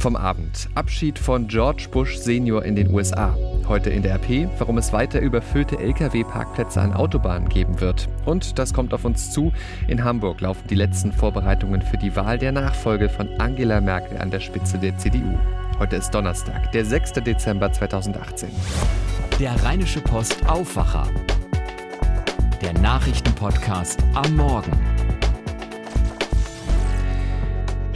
Vom Abend. Abschied von George Bush Senior in den USA. Heute in der RP, warum es weiter überfüllte Lkw-Parkplätze an Autobahnen geben wird. Und das kommt auf uns zu. In Hamburg laufen die letzten Vorbereitungen für die Wahl der Nachfolge von Angela Merkel an der Spitze der CDU. Heute ist Donnerstag, der 6. Dezember 2018. Der Rheinische Post Aufwacher. Der Nachrichtenpodcast am Morgen.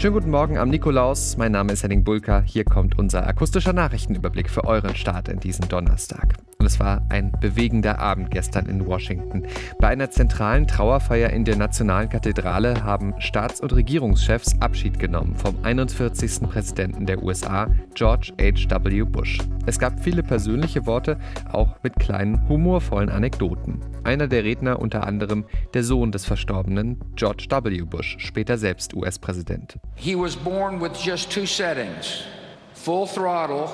Schönen guten Morgen am Nikolaus. Mein Name ist Henning Bulka. Hier kommt unser akustischer Nachrichtenüberblick für euren Start in diesen Donnerstag. Und es war ein bewegender Abend gestern in Washington. Bei einer zentralen Trauerfeier in der Nationalen Kathedrale haben Staats- und Regierungschefs Abschied genommen vom 41. Präsidenten der USA, George H.W. Bush. Es gab viele persönliche Worte, auch mit kleinen humorvollen Anekdoten. Einer der Redner unter anderem der Sohn des Verstorbenen, George W. Bush, später selbst US-Präsident. He was born with just two settings full throttle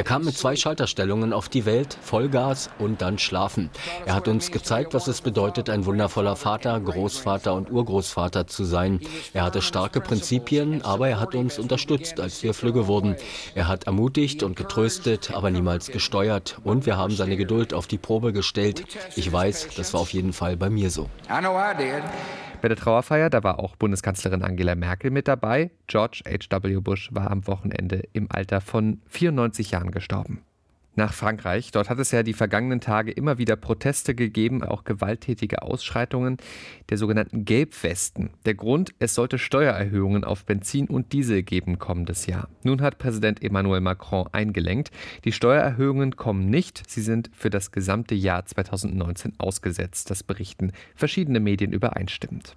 er kam mit zwei Schalterstellungen auf die Welt, Vollgas und dann Schlafen. Er hat uns gezeigt, was es bedeutet, ein wundervoller Vater, Großvater und Urgroßvater zu sein. Er hatte starke Prinzipien, aber er hat uns unterstützt, als wir flügge wurden. Er hat ermutigt und getröstet, aber niemals gesteuert. Und wir haben seine Geduld auf die Probe gestellt. Ich weiß, das war auf jeden Fall bei mir so. I know I did. Bei der Trauerfeier, da war auch Bundeskanzlerin Angela Merkel mit dabei. George H.W. Bush war am Wochenende im Alter von 94 Jahren gestorben. Nach Frankreich. Dort hat es ja die vergangenen Tage immer wieder Proteste gegeben, auch gewalttätige Ausschreitungen der sogenannten Gelbwesten. Der Grund, es sollte Steuererhöhungen auf Benzin und Diesel geben kommendes Jahr. Nun hat Präsident Emmanuel Macron eingelenkt. Die Steuererhöhungen kommen nicht, sie sind für das gesamte Jahr 2019 ausgesetzt. Das berichten verschiedene Medien übereinstimmend.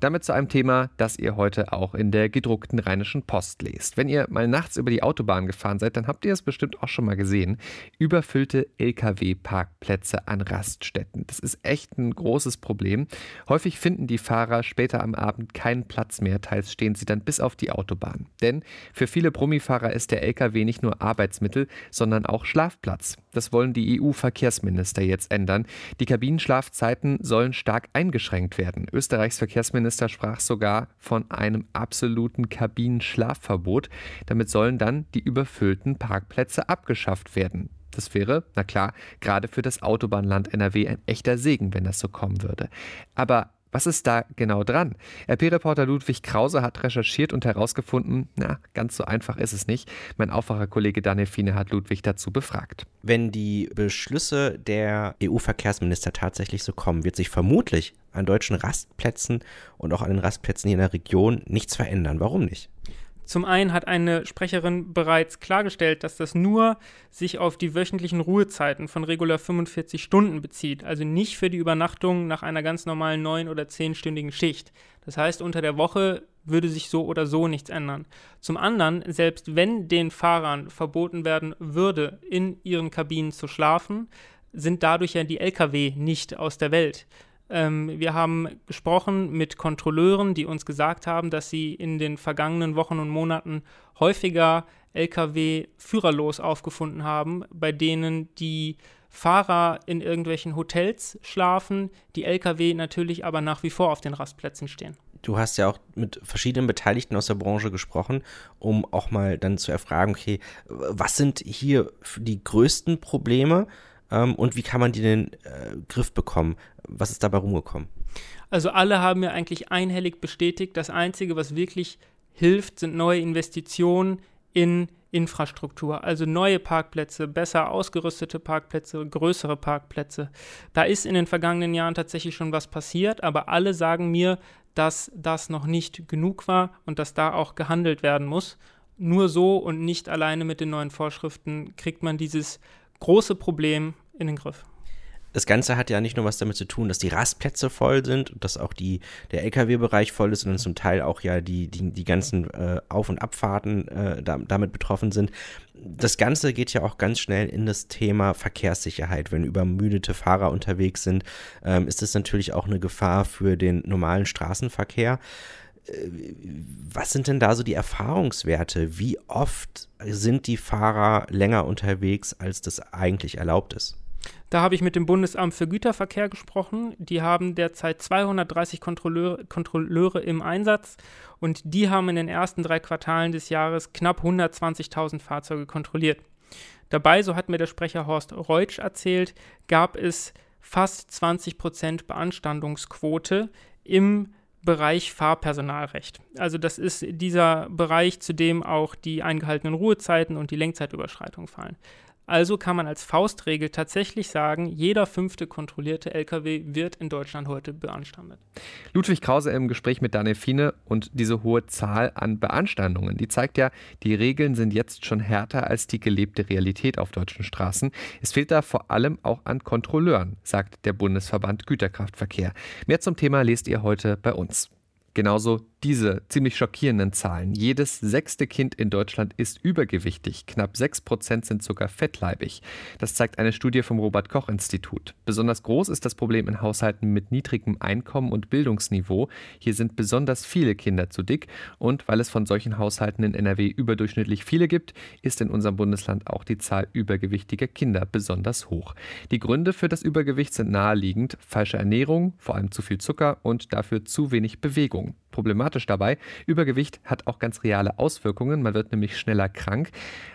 Damit zu einem Thema, das ihr heute auch in der gedruckten Rheinischen Post lest. Wenn ihr mal nachts über die Autobahn gefahren seid, dann habt ihr es bestimmt auch schon mal gesehen. Überfüllte Lkw-Parkplätze an Raststätten. Das ist echt ein großes Problem. Häufig finden die Fahrer später am Abend keinen Platz mehr, teils stehen sie dann bis auf die Autobahn. Denn für viele Brummifahrer ist der Lkw nicht nur Arbeitsmittel, sondern auch Schlafplatz. Das wollen die EU-Verkehrsminister jetzt ändern. Die Kabinenschlafzeiten sollen stark eingeschränkt werden. Österreichs Verkehrs Verkehrsminister sprach sogar von einem absoluten Kabinenschlafverbot. Damit sollen dann die überfüllten Parkplätze abgeschafft werden. Das wäre, na klar, gerade für das Autobahnland NRW ein echter Segen, wenn das so kommen würde. Aber was ist da genau dran? RP-Reporter Ludwig Krause hat recherchiert und herausgefunden, na, ganz so einfach ist es nicht. Mein Aufwacherkollege Daniel Fiene hat Ludwig dazu befragt. Wenn die Beschlüsse der EU-Verkehrsminister tatsächlich so kommen, wird sich vermutlich an deutschen Rastplätzen und auch an den Rastplätzen hier in der Region nichts verändern. Warum nicht? Zum einen hat eine Sprecherin bereits klargestellt, dass das nur sich auf die wöchentlichen Ruhezeiten von regular 45 Stunden bezieht, also nicht für die Übernachtung nach einer ganz normalen neun- oder zehnstündigen Schicht. Das heißt, unter der Woche würde sich so oder so nichts ändern. Zum anderen, selbst wenn den Fahrern verboten werden würde, in ihren Kabinen zu schlafen, sind dadurch ja die Lkw nicht aus der Welt. Ähm, wir haben gesprochen mit Kontrolleuren, die uns gesagt haben, dass sie in den vergangenen Wochen und Monaten häufiger Lkw führerlos aufgefunden haben, bei denen die Fahrer in irgendwelchen Hotels schlafen, die Lkw natürlich aber nach wie vor auf den Rastplätzen stehen. Du hast ja auch mit verschiedenen Beteiligten aus der Branche gesprochen, um auch mal dann zu erfragen, okay, was sind hier die größten Probleme ähm, und wie kann man die in den äh, Griff bekommen? Was ist dabei rumgekommen? Also alle haben ja eigentlich einhellig bestätigt, das Einzige, was wirklich hilft, sind neue Investitionen in Infrastruktur, also neue Parkplätze, besser ausgerüstete Parkplätze, größere Parkplätze. Da ist in den vergangenen Jahren tatsächlich schon was passiert, aber alle sagen mir, dass das noch nicht genug war und dass da auch gehandelt werden muss. Nur so und nicht alleine mit den neuen Vorschriften kriegt man dieses große Problem in den Griff. Das Ganze hat ja nicht nur was damit zu tun, dass die Rastplätze voll sind und dass auch die, der Lkw-Bereich voll ist, sondern zum Teil auch ja die, die, die ganzen äh, Auf- und Abfahrten äh, da, damit betroffen sind. Das Ganze geht ja auch ganz schnell in das Thema Verkehrssicherheit. Wenn übermüdete Fahrer unterwegs sind, ähm, ist das natürlich auch eine Gefahr für den normalen Straßenverkehr. Äh, was sind denn da so die Erfahrungswerte? Wie oft sind die Fahrer länger unterwegs, als das eigentlich erlaubt ist? Da habe ich mit dem Bundesamt für Güterverkehr gesprochen. Die haben derzeit 230 Kontrolleure, Kontrolleure im Einsatz und die haben in den ersten drei Quartalen des Jahres knapp 120.000 Fahrzeuge kontrolliert. Dabei, so hat mir der Sprecher Horst Reutsch erzählt, gab es fast 20 Prozent Beanstandungsquote im Bereich Fahrpersonalrecht. Also das ist dieser Bereich, zu dem auch die eingehaltenen Ruhezeiten und die Lenkzeitüberschreitung fallen. Also kann man als Faustregel tatsächlich sagen, jeder fünfte kontrollierte Lkw wird in Deutschland heute beanstandet. Ludwig Krause im Gespräch mit Daniel Fiene und diese hohe Zahl an Beanstandungen, die zeigt ja, die Regeln sind jetzt schon härter als die gelebte Realität auf deutschen Straßen. Es fehlt da vor allem auch an Kontrolleuren, sagt der Bundesverband Güterkraftverkehr. Mehr zum Thema lest ihr heute bei uns. Genauso diese ziemlich schockierenden Zahlen. Jedes sechste Kind in Deutschland ist übergewichtig. Knapp sechs Prozent sind sogar fettleibig. Das zeigt eine Studie vom Robert Koch Institut. Besonders groß ist das Problem in Haushalten mit niedrigem Einkommen und Bildungsniveau. Hier sind besonders viele Kinder zu dick. Und weil es von solchen Haushalten in NRW überdurchschnittlich viele gibt, ist in unserem Bundesland auch die Zahl übergewichtiger Kinder besonders hoch. Die Gründe für das Übergewicht sind naheliegend. Falsche Ernährung, vor allem zu viel Zucker und dafür zu wenig Bewegung. Problematisch dabei, Übergewicht hat auch ganz reale Auswirkungen. Man wird nämlich schneller krank.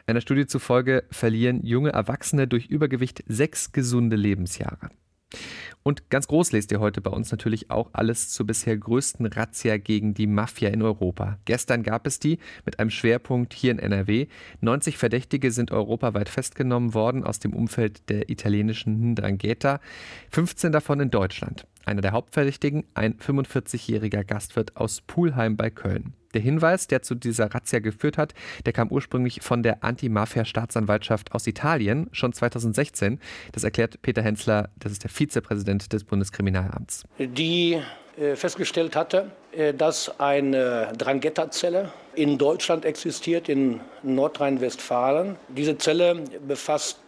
Einer Studie zufolge verlieren junge Erwachsene durch Übergewicht sechs gesunde Lebensjahre. Und ganz groß lest ihr heute bei uns natürlich auch alles zur bisher größten Razzia gegen die Mafia in Europa. Gestern gab es die mit einem Schwerpunkt hier in NRW. 90 Verdächtige sind europaweit festgenommen worden aus dem Umfeld der italienischen Ndrangheta, 15 davon in Deutschland. Einer der Hauptverdächtigen, ein 45-jähriger Gastwirt aus Pulheim bei Köln. Der Hinweis, der zu dieser Razzia geführt hat, der kam ursprünglich von der Anti-Mafia-Staatsanwaltschaft aus Italien, schon 2016. Das erklärt Peter Hensler, das ist der Vizepräsident des Bundeskriminalamts. Die äh, festgestellt hatte, äh, dass eine Drangheta-Zelle in Deutschland existiert, in Nordrhein-Westfalen. Diese Zelle befasst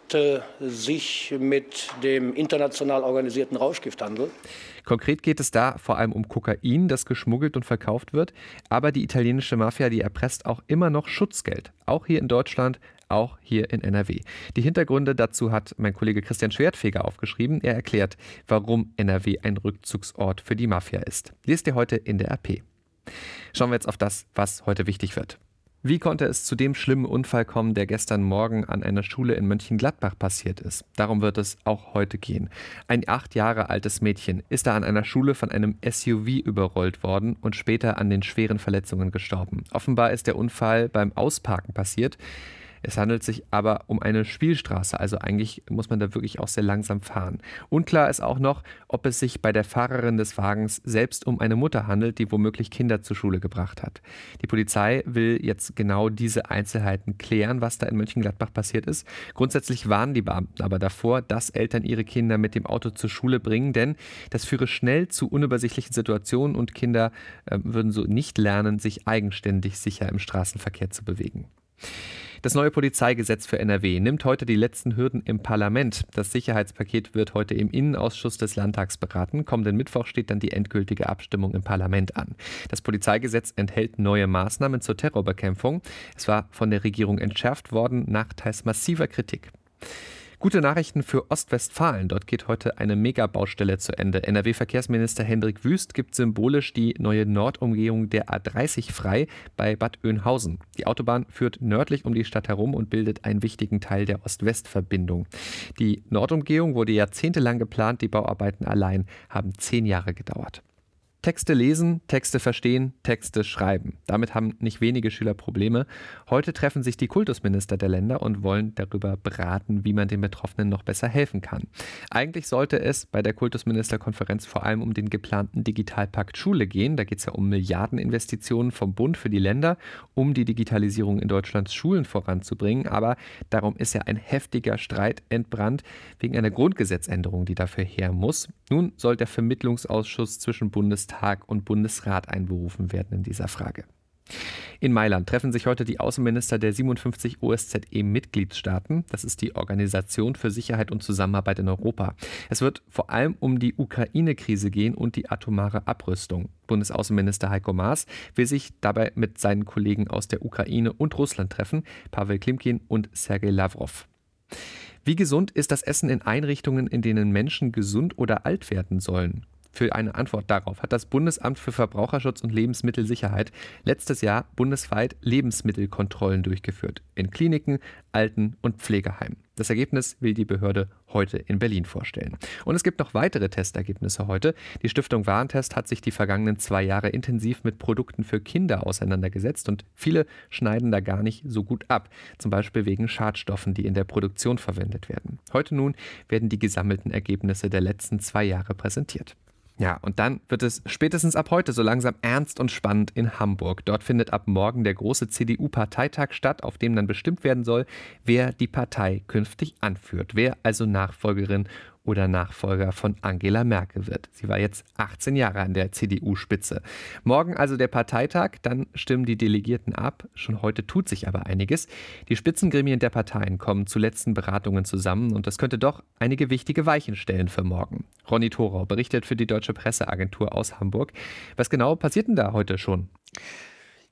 sich mit dem international organisierten Rauschgifthandel. Konkret geht es da vor allem um Kokain, das geschmuggelt und verkauft wird. Aber die italienische Mafia, die erpresst auch immer noch Schutzgeld. Auch hier in Deutschland, auch hier in NRW. Die Hintergründe dazu hat mein Kollege Christian Schwertfeger aufgeschrieben. Er erklärt, warum NRW ein Rückzugsort für die Mafia ist. Lest ihr heute in der RP. Schauen wir jetzt auf das, was heute wichtig wird. Wie konnte es zu dem schlimmen Unfall kommen, der gestern Morgen an einer Schule in Mönchengladbach passiert ist? Darum wird es auch heute gehen. Ein acht Jahre altes Mädchen ist da an einer Schule von einem SUV überrollt worden und später an den schweren Verletzungen gestorben. Offenbar ist der Unfall beim Ausparken passiert. Es handelt sich aber um eine Spielstraße, also eigentlich muss man da wirklich auch sehr langsam fahren. Unklar ist auch noch, ob es sich bei der Fahrerin des Wagens selbst um eine Mutter handelt, die womöglich Kinder zur Schule gebracht hat. Die Polizei will jetzt genau diese Einzelheiten klären, was da in Mönchengladbach passiert ist. Grundsätzlich warnen die Beamten aber davor, dass Eltern ihre Kinder mit dem Auto zur Schule bringen, denn das führe schnell zu unübersichtlichen Situationen und Kinder äh, würden so nicht lernen, sich eigenständig sicher im Straßenverkehr zu bewegen. Das neue Polizeigesetz für NRW nimmt heute die letzten Hürden im Parlament. Das Sicherheitspaket wird heute im Innenausschuss des Landtags beraten. Kommenden Mittwoch steht dann die endgültige Abstimmung im Parlament an. Das Polizeigesetz enthält neue Maßnahmen zur Terrorbekämpfung. Es war von der Regierung entschärft worden nach teils massiver Kritik. Gute Nachrichten für Ostwestfalen. Dort geht heute eine Megabaustelle zu Ende. NRW-Verkehrsminister Hendrik Wüst gibt symbolisch die neue Nordumgehung der A30 frei bei Bad Oeynhausen. Die Autobahn führt nördlich um die Stadt herum und bildet einen wichtigen Teil der Ost-West-Verbindung. Die Nordumgehung wurde jahrzehntelang geplant. Die Bauarbeiten allein haben zehn Jahre gedauert. Texte lesen, Texte verstehen, Texte schreiben. Damit haben nicht wenige Schüler Probleme. Heute treffen sich die Kultusminister der Länder und wollen darüber beraten, wie man den Betroffenen noch besser helfen kann. Eigentlich sollte es bei der Kultusministerkonferenz vor allem um den geplanten Digitalpakt Schule gehen. Da geht es ja um Milliardeninvestitionen vom Bund für die Länder, um die Digitalisierung in Deutschlands Schulen voranzubringen. Aber darum ist ja ein heftiger Streit entbrannt wegen einer Grundgesetzänderung, die dafür her muss. Nun soll der Vermittlungsausschuss zwischen Bundestag Bundestag und Bundesrat einberufen werden in dieser Frage. In Mailand treffen sich heute die Außenminister der 57 OSZE-Mitgliedstaaten. Das ist die Organisation für Sicherheit und Zusammenarbeit in Europa. Es wird vor allem um die Ukraine-Krise gehen und die atomare Abrüstung. Bundesaußenminister Heiko Maas will sich dabei mit seinen Kollegen aus der Ukraine und Russland treffen, Pavel Klimkin und Sergei Lavrov. Wie gesund ist das Essen in Einrichtungen, in denen Menschen gesund oder alt werden sollen? Für eine Antwort darauf hat das Bundesamt für Verbraucherschutz und Lebensmittelsicherheit letztes Jahr bundesweit Lebensmittelkontrollen durchgeführt. In Kliniken, Alten- und Pflegeheimen. Das Ergebnis will die Behörde heute in Berlin vorstellen. Und es gibt noch weitere Testergebnisse heute. Die Stiftung Warentest hat sich die vergangenen zwei Jahre intensiv mit Produkten für Kinder auseinandergesetzt und viele schneiden da gar nicht so gut ab. Zum Beispiel wegen Schadstoffen, die in der Produktion verwendet werden. Heute nun werden die gesammelten Ergebnisse der letzten zwei Jahre präsentiert. Ja, und dann wird es spätestens ab heute so langsam ernst und spannend in Hamburg. Dort findet ab morgen der große CDU-Parteitag statt, auf dem dann bestimmt werden soll, wer die Partei künftig anführt, wer also Nachfolgerin oder Nachfolger von Angela Merkel wird. Sie war jetzt 18 Jahre an der CDU-Spitze. Morgen also der Parteitag, dann stimmen die Delegierten ab. Schon heute tut sich aber einiges. Die Spitzengremien der Parteien kommen zu letzten Beratungen zusammen und das könnte doch einige wichtige Weichen stellen für morgen. Ronny Thorau berichtet für die Deutsche Presseagentur aus Hamburg. Was genau passiert denn da heute schon?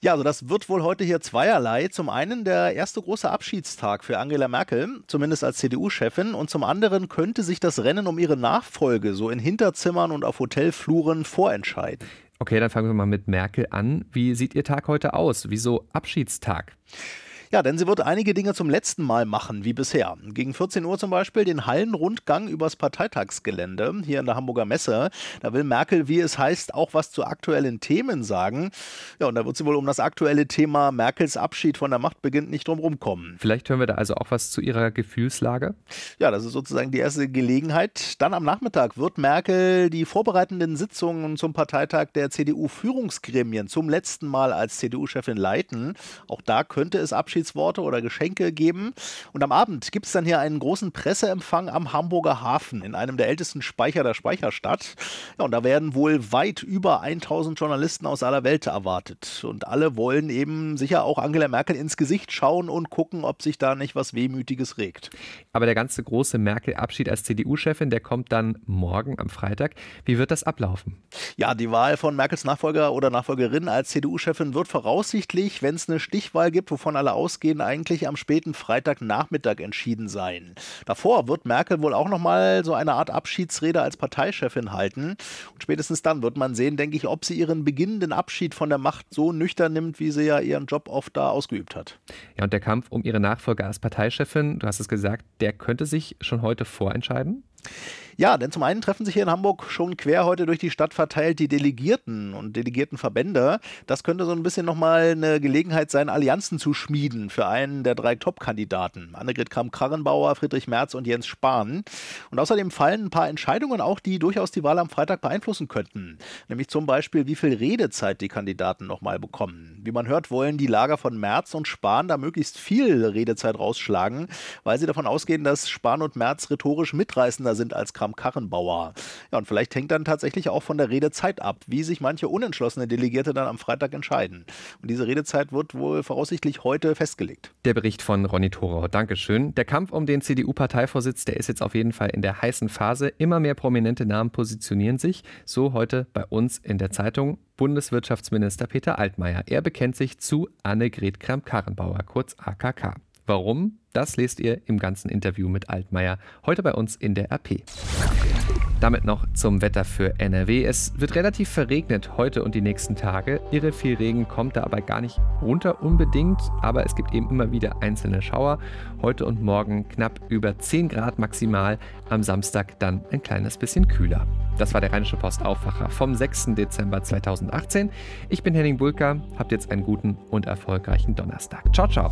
Ja, also das wird wohl heute hier zweierlei. Zum einen der erste große Abschiedstag für Angela Merkel, zumindest als CDU-Chefin, und zum anderen könnte sich das Rennen um ihre Nachfolge so in Hinterzimmern und auf Hotelfluren vorentscheiden. Okay, dann fangen wir mal mit Merkel an. Wie sieht Ihr Tag heute aus? Wieso Abschiedstag? Ja, denn sie wird einige Dinge zum letzten Mal machen, wie bisher. Gegen 14 Uhr zum Beispiel den Hallenrundgang übers Parteitagsgelände hier in der Hamburger Messe. Da will Merkel, wie es heißt, auch was zu aktuellen Themen sagen. Ja, und da wird sie wohl um das aktuelle Thema Merkels Abschied von der Macht beginnt nicht drum kommen. Vielleicht hören wir da also auch was zu ihrer Gefühlslage? Ja, das ist sozusagen die erste Gelegenheit. Dann am Nachmittag wird Merkel die vorbereitenden Sitzungen zum Parteitag der CDU-Führungsgremien zum letzten Mal als CDU-Chefin leiten. Auch da könnte es Abschied Abschiedsworte oder Geschenke geben. Und am Abend gibt es dann hier einen großen Presseempfang am Hamburger Hafen in einem der ältesten Speicher der Speicherstadt. Ja, und da werden wohl weit über 1000 Journalisten aus aller Welt erwartet. Und alle wollen eben sicher auch Angela Merkel ins Gesicht schauen und gucken, ob sich da nicht was Wehmütiges regt. Aber der ganze große Merkel-Abschied als CDU-Chefin, der kommt dann morgen am Freitag. Wie wird das ablaufen? Ja, die Wahl von Merkels Nachfolger oder Nachfolgerin als CDU-Chefin wird voraussichtlich, wenn es eine Stichwahl gibt, wovon alle aus ausgehen, eigentlich am späten Freitagnachmittag entschieden sein. Davor wird Merkel wohl auch nochmal so eine Art Abschiedsrede als Parteichefin halten. Und spätestens dann wird man sehen, denke ich, ob sie ihren beginnenden Abschied von der Macht so nüchtern nimmt, wie sie ja ihren Job oft da ausgeübt hat. Ja, und der Kampf um ihre Nachfolge als Parteichefin, du hast es gesagt, der könnte sich schon heute vorentscheiden? Ja, denn zum einen treffen sich hier in Hamburg schon quer heute durch die Stadt verteilt die Delegierten und Delegiertenverbände. Das könnte so ein bisschen nochmal eine Gelegenheit sein, Allianzen zu schmieden für einen der drei Top-Kandidaten. Annegret Kramp-Karrenbauer, Friedrich Merz und Jens Spahn. Und außerdem fallen ein paar Entscheidungen auch, die durchaus die Wahl am Freitag beeinflussen könnten. Nämlich zum Beispiel, wie viel Redezeit die Kandidaten nochmal bekommen. Wie man hört, wollen die Lager von Merz und Spahn da möglichst viel Redezeit rausschlagen, weil sie davon ausgehen, dass Spahn und Merz rhetorisch mitreißender sind als Kramp Kramp-Karrenbauer. Ja, und vielleicht hängt dann tatsächlich auch von der Redezeit ab, wie sich manche unentschlossene Delegierte dann am Freitag entscheiden. Und diese Redezeit wird wohl voraussichtlich heute festgelegt. Der Bericht von Ronny Thorau. Dankeschön. Der Kampf um den CDU-Parteivorsitz, der ist jetzt auf jeden Fall in der heißen Phase. Immer mehr prominente Namen positionieren sich. So heute bei uns in der Zeitung. Bundeswirtschaftsminister Peter Altmaier. Er bekennt sich zu Annegret Kramp-Karrenbauer, kurz AKK. Warum? Das lest ihr im ganzen Interview mit Altmaier heute bei uns in der RP. Damit noch zum Wetter für NRW. Es wird relativ verregnet heute und die nächsten Tage. Irre viel Regen kommt da aber gar nicht runter unbedingt, aber es gibt eben immer wieder einzelne Schauer. Heute und morgen knapp über 10 Grad maximal, am Samstag dann ein kleines bisschen kühler. Das war der Rheinische Post Aufwacher vom 6. Dezember 2018. Ich bin Henning Bulka, habt jetzt einen guten und erfolgreichen Donnerstag. Ciao, ciao.